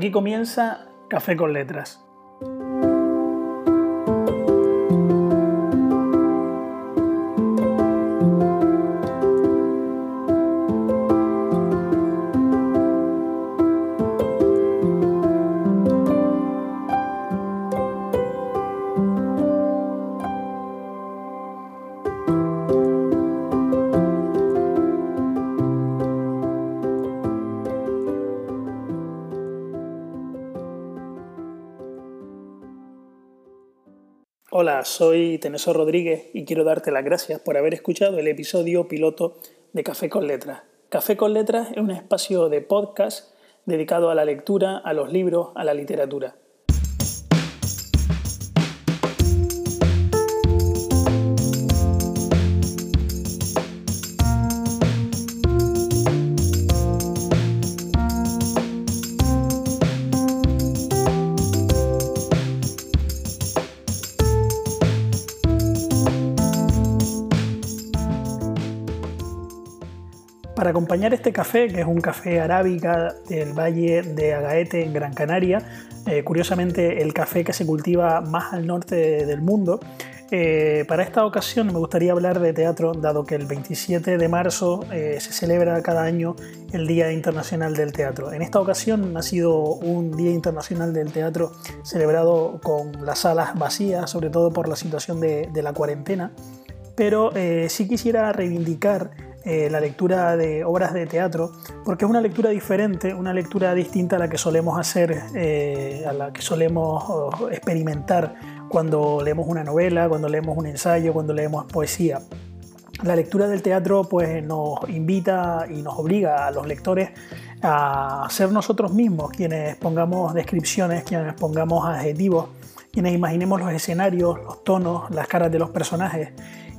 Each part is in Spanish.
aquí comienza Café con Letras. Hola, soy Teneso Rodríguez y quiero darte las gracias por haber escuchado el episodio piloto de Café con Letras. Café con Letras es un espacio de podcast dedicado a la lectura, a los libros, a la literatura. Para acompañar este café, que es un café arábica del Valle de Agaete en Gran Canaria, eh, curiosamente el café que se cultiva más al norte del mundo, eh, para esta ocasión me gustaría hablar de teatro, dado que el 27 de marzo eh, se celebra cada año el Día Internacional del Teatro. En esta ocasión ha sido un Día Internacional del Teatro celebrado con las salas vacías, sobre todo por la situación de, de la cuarentena, pero sí quisiera reivindicar eh, la lectura de obras de teatro, porque es una lectura diferente, una lectura distinta a la que solemos hacer, eh, a la que solemos experimentar cuando leemos una novela, cuando leemos un ensayo, cuando leemos poesía. La lectura del teatro pues, nos invita y nos obliga a los lectores a ser nosotros mismos quienes pongamos descripciones, quienes pongamos adjetivos, quienes imaginemos los escenarios, los tonos, las caras de los personajes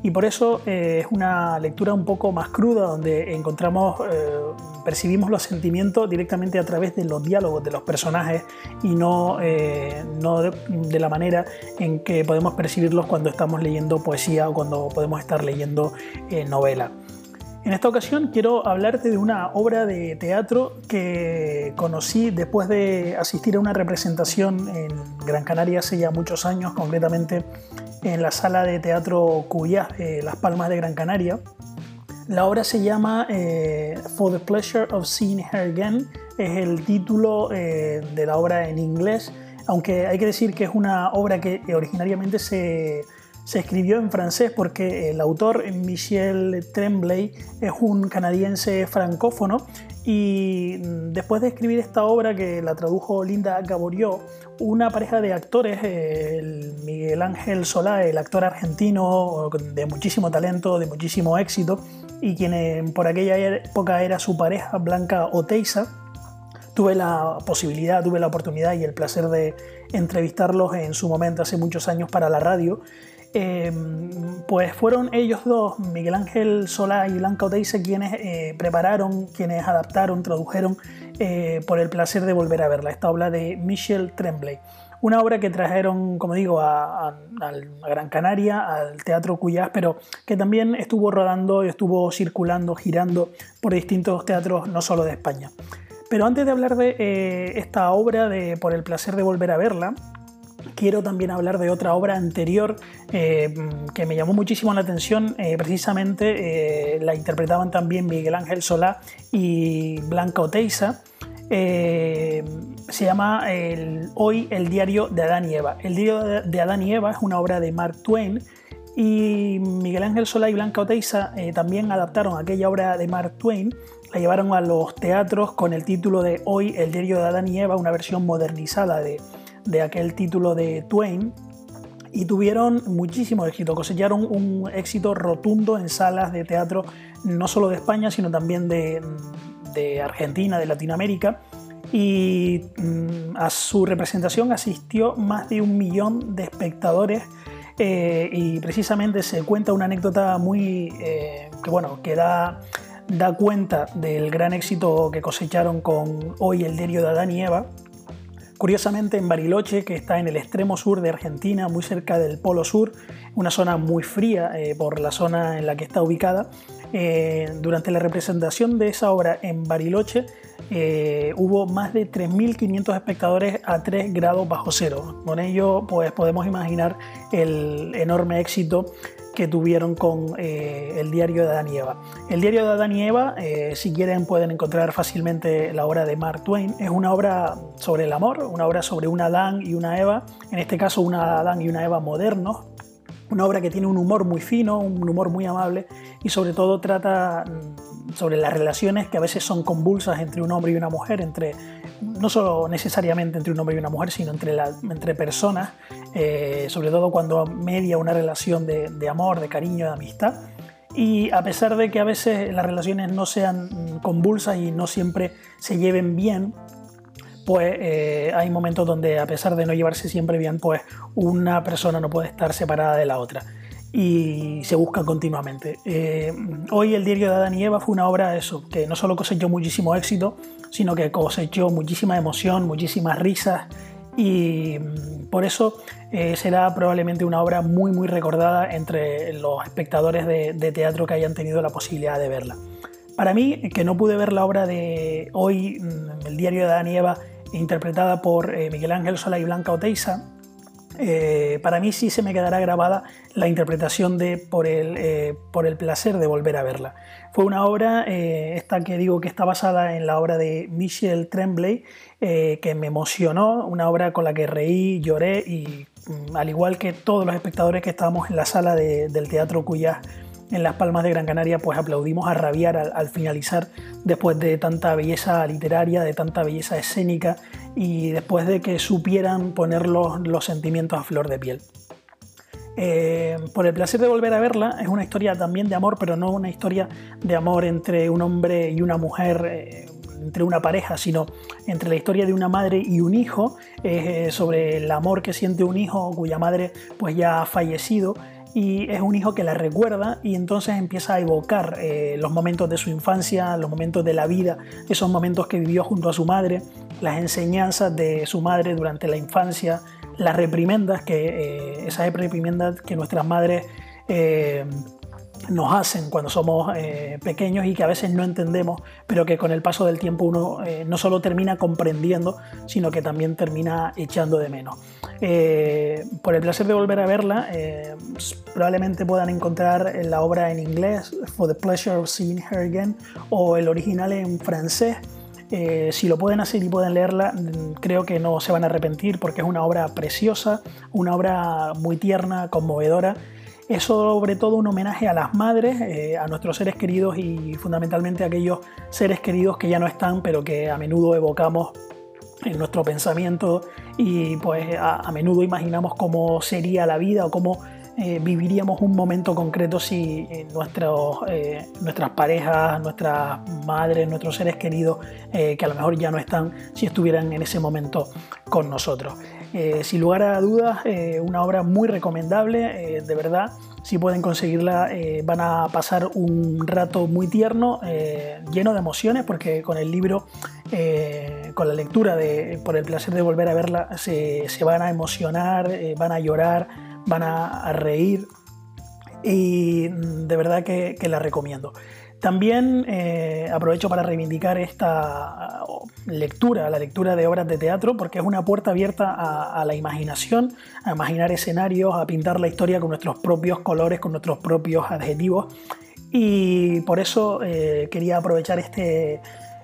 y por eso eh, es una lectura un poco más cruda donde encontramos, eh, percibimos los sentimientos directamente a través de los diálogos de los personajes y no, eh, no de, la manera en que podemos percibirlos cuando estamos leyendo poesía o cuando podemos estar leyendo novela. En esta ocasión quiero hablarte de una obra de teatro que conocí después de asistir a una representación en Gran Canaria hace ya muchos años, concretamente en la sala de teatro Cuyá, eh, Las Palmas de Gran Canaria. La obra se llama eh, For the Pleasure of Seeing Her Again, es el título eh, de la obra en inglés, aunque hay que decir que es una obra que originariamente se se escribió en francés porque el autor Michel Tremblay es un canadiense francófono y después de escribir esta obra que la tradujo Linda Gaborió, una pareja de actores, Miguel Ángel Solá, el actor argentino de muchísimo talento, de muchísimo éxito, y quien por aquella época era su pareja Blanca Oteiza, tuve la posibilidad, tuve la oportunidad y el placer de entrevistarlos en su momento hace muchos años para la radio Em, pues fueron ellos dos, Miguel Ángel Solá y Blanca Oteiza, quienes eh, prepararon, quienes adaptaron, tradujeron eh, por el placer de volver a verla, esta obra de Michel Tremblay. Una obra que trajeron, como digo, a, Gran Canaria, al Teatro Cuyás, pero que también estuvo rodando estuvo circulando, girando por distintos teatros, no solo de España. Pero antes de hablar de eh, esta obra, de Por el placer de volver a verla, quiero también hablar de otra obra anterior eh, que me llamó muchísimo la atención. Eh, precisamente eh, la interpretaban también Miguel Ángel Solá y Blanca Oteiza. se llama Hoy el diario de Adán y Eva. El diario de Adán y Eva es una obra de Mark Twain y Miguel Ángel Solá y Blanca Oteiza también adaptaron aquella obra de Mark Twain la llevaron a los teatros con el título de Hoy el diario de Adán y Eva, una versión modernizada de, de aquel título de Twain y tuvieron muchísimo éxito, cosecharon un éxito rotundo en salas de teatro no solo de España, sino también de, Argentina, de Latinoamérica. Y mm, a su representación asistió más de un millón de espectadores eh, y precisamente se cuenta una anécdota muy eh, que bueno que da, da cuenta del gran éxito que cosecharon con Hoy el diario de Adán y Eva, Curiosamente en Bariloche, que está en el extremo sur de Argentina, muy cerca del Polo Sur, una zona muy fría eh, por la zona en la que está ubicada, eh, durante la representación de esa obra en Bariloche eh, hubo más de 3.500 espectadores a 3 grados bajo cero. Con ello pues podemos imaginar el enorme éxito que tuvieron con eh, el diario de Adán y Eva. El diario de Adán y Eva, eh, si quieren, pueden encontrar fácilmente la obra de Mark Twain. Es una obra sobre el amor, una obra sobre un Adán y una Eva, en este caso un Adán y una Eva modernos. Una obra que tiene un humor muy fino, un humor muy amable y sobre todo trata mm, sobre las relaciones que a veces son convulsas entre un hombre y una mujer, entre no solo necesariamente entre un hombre y una mujer, sino entre, entre personas, eh, sobre todo cuando media una relación de, amor, de cariño, de amistad. Y a pesar de que a veces las relaciones no sean convulsas y no siempre se lleven bien, pues eh, hay momentos donde a pesar de no llevarse siempre bien, pues una persona no puede estar separada de la otra y se buscan continuamente. Eh, hoy el diario de Adán y Eva fue una obra eso, que no solo cosechó muchísimo éxito, sino que cosechó muchísima emoción, muchísimas risas y mm, por eso eh, será probablemente una obra muy muy recordada entre los espectadores de, teatro que hayan tenido la posibilidad de verla. Para mí, que no pude ver la obra de hoy, mm, el diario de Adán y Eva, interpretada por eh, Miguel Ángel Sola y Blanca Oteiza, eh, para mí sí se me quedará grabada la interpretación de por el, eh, por el placer de volver a verla. Fue una obra, eh, esta que digo que está basada en la obra de Michel Tremblay, que me emocionó, una obra con la que reí, lloré y mm, al igual que todos los espectadores que estábamos en la sala del Teatro Cuyá en Las Palmas de Gran Canaria, pues aplaudimos a rabiar al, finalizar después de tanta belleza literaria, de tanta belleza escénica y después de que supieran poner los, sentimientos a flor de piel. Eh, por el placer de volver a verla, es una historia también de amor, pero no una historia de amor entre un hombre y una mujer, eh, entre una pareja, sino entre la historia de una madre y un hijo, eh, sobre el amor que siente un hijo cuya madre pues ya ha fallecido y es un hijo que la recuerda y entonces empieza a evocar eh, los momentos de su infancia, los momentos de la vida, esos momentos que vivió junto a su madre, las enseñanzas de su madre durante la infancia, las reprimendas, que, eh, esas reprimendas que nuestras madres eh, nos hacen cuando somos eh, pequeños y que a veces no entendemos, pero que con el paso del tiempo uno eh, no solo termina comprendiendo, sino que también termina echando de menos. Eh, por el placer de volver a verla, probablemente puedan encontrar la obra en inglés, For the Pleasure of Seeing Her Again, o el original en francés. si lo pueden hacer y pueden leerla, creo que no se van a arrepentir porque es una obra preciosa, una obra muy tierna, conmovedora es sobre todo un homenaje a las madres, eh, a nuestros seres queridos y fundamentalmente a aquellos seres queridos que ya no están, pero que a menudo evocamos en nuestro pensamiento y pues a, menudo imaginamos cómo sería la vida o cómo eh, viviríamos un momento concreto si eh, nuestros, nuestras parejas, nuestras madres, nuestros seres queridos, que a lo mejor ya no están, si estuvieran en ese momento con nosotros. Eh, sin lugar a dudas, eh, una obra muy recomendable, eh, de verdad. Si pueden conseguirla, van a pasar un rato muy tierno, lleno de emociones, porque con el libro, con la lectura de Por el placer de volver a verla, se, van a emocionar, van a llorar, van a, reír. Y de verdad que la recomiendo. También eh, aprovecho para reivindicar esta lectura, la lectura de obras de teatro, porque es una puerta abierta a, la imaginación, a imaginar escenarios, a pintar la historia con nuestros propios colores, con nuestros propios adjetivos. Y por eso eh, quería aprovechar este,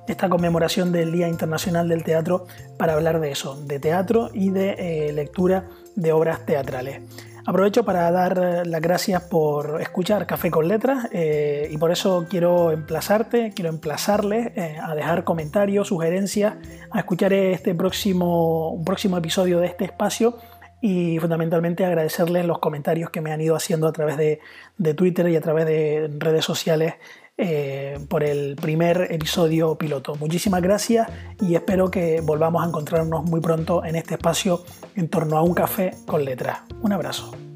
esta conmemoración del Día Internacional del Teatro para hablar de eso, de teatro y de eh, lectura de obras teatrales. Aprovecho para dar las gracias por escuchar Café con Letras eh, y por eso quiero emplazarte, quiero emplazarles eh, a dejar comentarios, sugerencias, a escuchar este próximo, un próximo episodio de este espacio y fundamentalmente agradecerles los comentarios que me han ido haciendo a través de, de Twitter y a través de redes sociales eh, por el primer episodio piloto. Muchísimas gracias y espero que volvamos a encontrarnos muy pronto en este espacio en torno a un café con letras. Un abrazo.